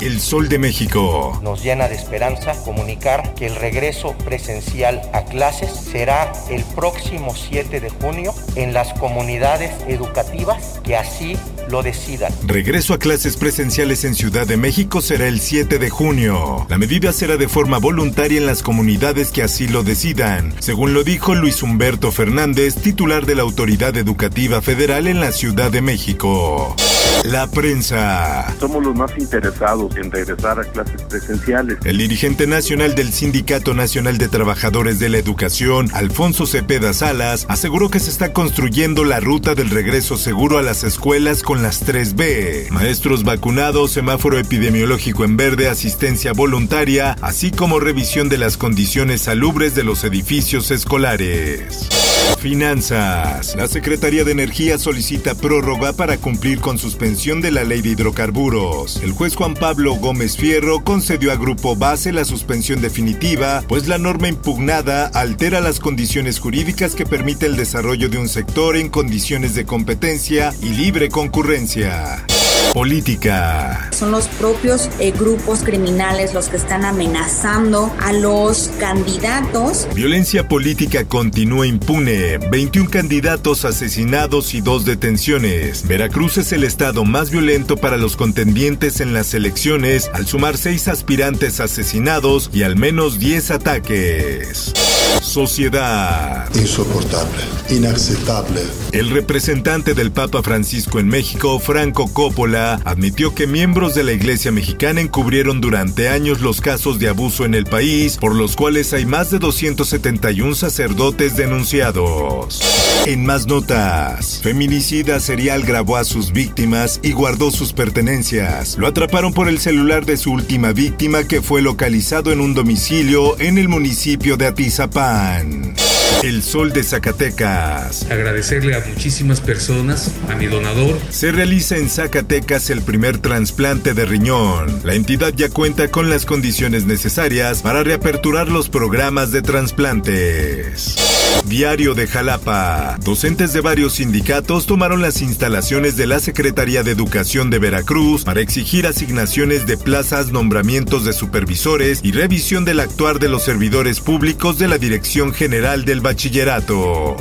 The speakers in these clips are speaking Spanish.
El Sol de México. Nos llena de esperanza comunicar que el regreso presencial a clases será el próximo 7 de junio en las comunidades educativas que así lo decidan. Regreso a clases presenciales en Ciudad de México será el 7 de junio. La medida será de forma voluntaria en las comunidades que así lo decidan, según lo dijo Luis Humberto Fernández, titular de la Autoridad Educativa Federal en la Ciudad de México. La prensa. Somos los más interesados en regresar a clases presenciales. El dirigente nacional del Sindicato Nacional de Trabajadores de la Educación, Alfonso Cepeda Salas, aseguró que se está construyendo la ruta del regreso seguro a las escuelas con las 3B. Maestros vacunados, semáforo epidemiológico en verde, asistencia voluntaria, así como revisión de las condiciones salubres de los edificios escolares. Finanzas. La Secretaría de Energía solicita prórroga para cumplir con suspensión de la ley de hidrocarburos. El juez Juan Pablo Gómez Fierro concedió a Grupo Base la suspensión definitiva, pues la norma impugnada altera las condiciones jurídicas que permite el desarrollo de un sector en condiciones de competencia y libre concurrencia. Política. Son los propios eh, grupos criminales los que están amenazando a los candidatos. Violencia política continúa impune. 21 candidatos asesinados y dos detenciones. Veracruz es el estado más violento para los contendientes en las elecciones, al sumar seis aspirantes asesinados y al menos 10 ataques. Sociedad. Insoportable, inaceptable. El representante del Papa Francisco en México, Franco Coppola, admitió que miembros de la Iglesia mexicana encubrieron durante años los casos de abuso en el país, por los cuales hay más de 271 sacerdotes denunciados. En más notas, feminicida serial grabó a sus víctimas y guardó sus pertenencias. Lo atraparon por el celular de su última víctima que fue localizado en un domicilio en el municipio de Atizapán. One. El Sol de Zacatecas. Agradecerle a muchísimas personas, a mi donador. Se realiza en Zacatecas el primer trasplante de riñón. La entidad ya cuenta con las condiciones necesarias para reaperturar los programas de trasplantes. Diario de Jalapa. Docentes de varios sindicatos tomaron las instalaciones de la Secretaría de Educación de Veracruz para exigir asignaciones de plazas, nombramientos de supervisores y revisión del actuar de los servidores públicos de la Dirección General del Bachillerato.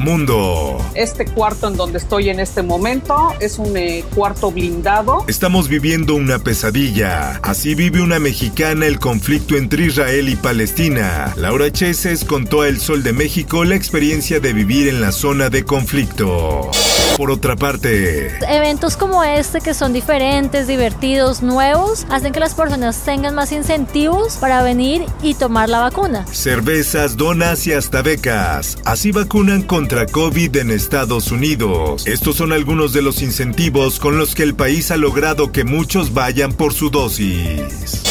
Mundo. Este cuarto en donde estoy en este momento es un eh, cuarto blindado. Estamos viviendo una pesadilla. Así vive una mexicana el conflicto entre Israel y Palestina. Laura Cheses contó a El Sol de México la experiencia de vivir en la zona de conflicto. Por otra parte, eventos como este que son diferentes, divertidos, nuevos, hacen que las personas tengan más incentivos para venir y tomar la vacuna. Cervezas, donas y hasta becas. Así vacunan contra COVID en Estados Unidos. Estos son algunos de los incentivos con los que el país ha logrado que muchos vayan por su dosis.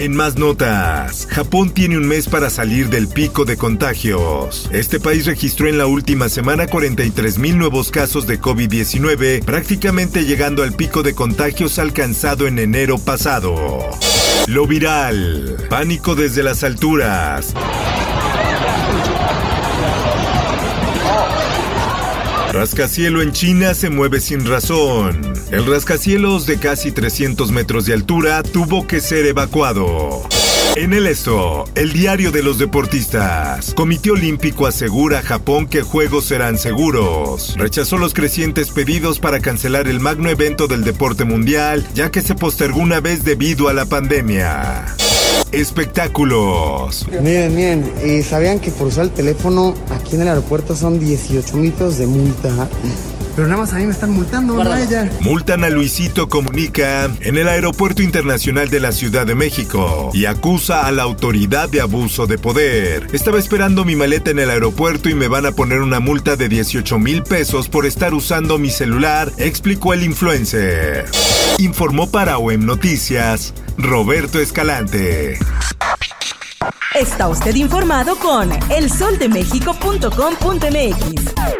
En más notas, Japón tiene un mes para salir del pico de contagios. Este país registró en la última semana 43 mil nuevos casos de COVID-19, prácticamente llegando al pico de contagios alcanzado en enero pasado. Lo viral, pánico desde las alturas. Rascacielo en China se mueve sin razón. El rascacielos de casi 300 metros de altura tuvo que ser evacuado. En el esto, el diario de los deportistas. Comité Olímpico asegura a Japón que juegos serán seguros. Rechazó los crecientes pedidos para cancelar el magno evento del deporte mundial, ya que se postergó una vez debido a la pandemia. Espectáculos. Miren, miren, eh, ¿sabían que por usar el teléfono aquí en el aeropuerto son 18 mitos de multa? Pero nada más a mí me están multando, no a ella. Multan a Luisito Comunica en el Aeropuerto Internacional de la Ciudad de México y acusa a la autoridad de abuso de poder. Estaba esperando mi maleta en el aeropuerto y me van a poner una multa de 18 mil pesos por estar usando mi celular, explicó el influencer. Informó para OEM Noticias Roberto Escalante. Está usted informado con elsoldemexico.com.mx.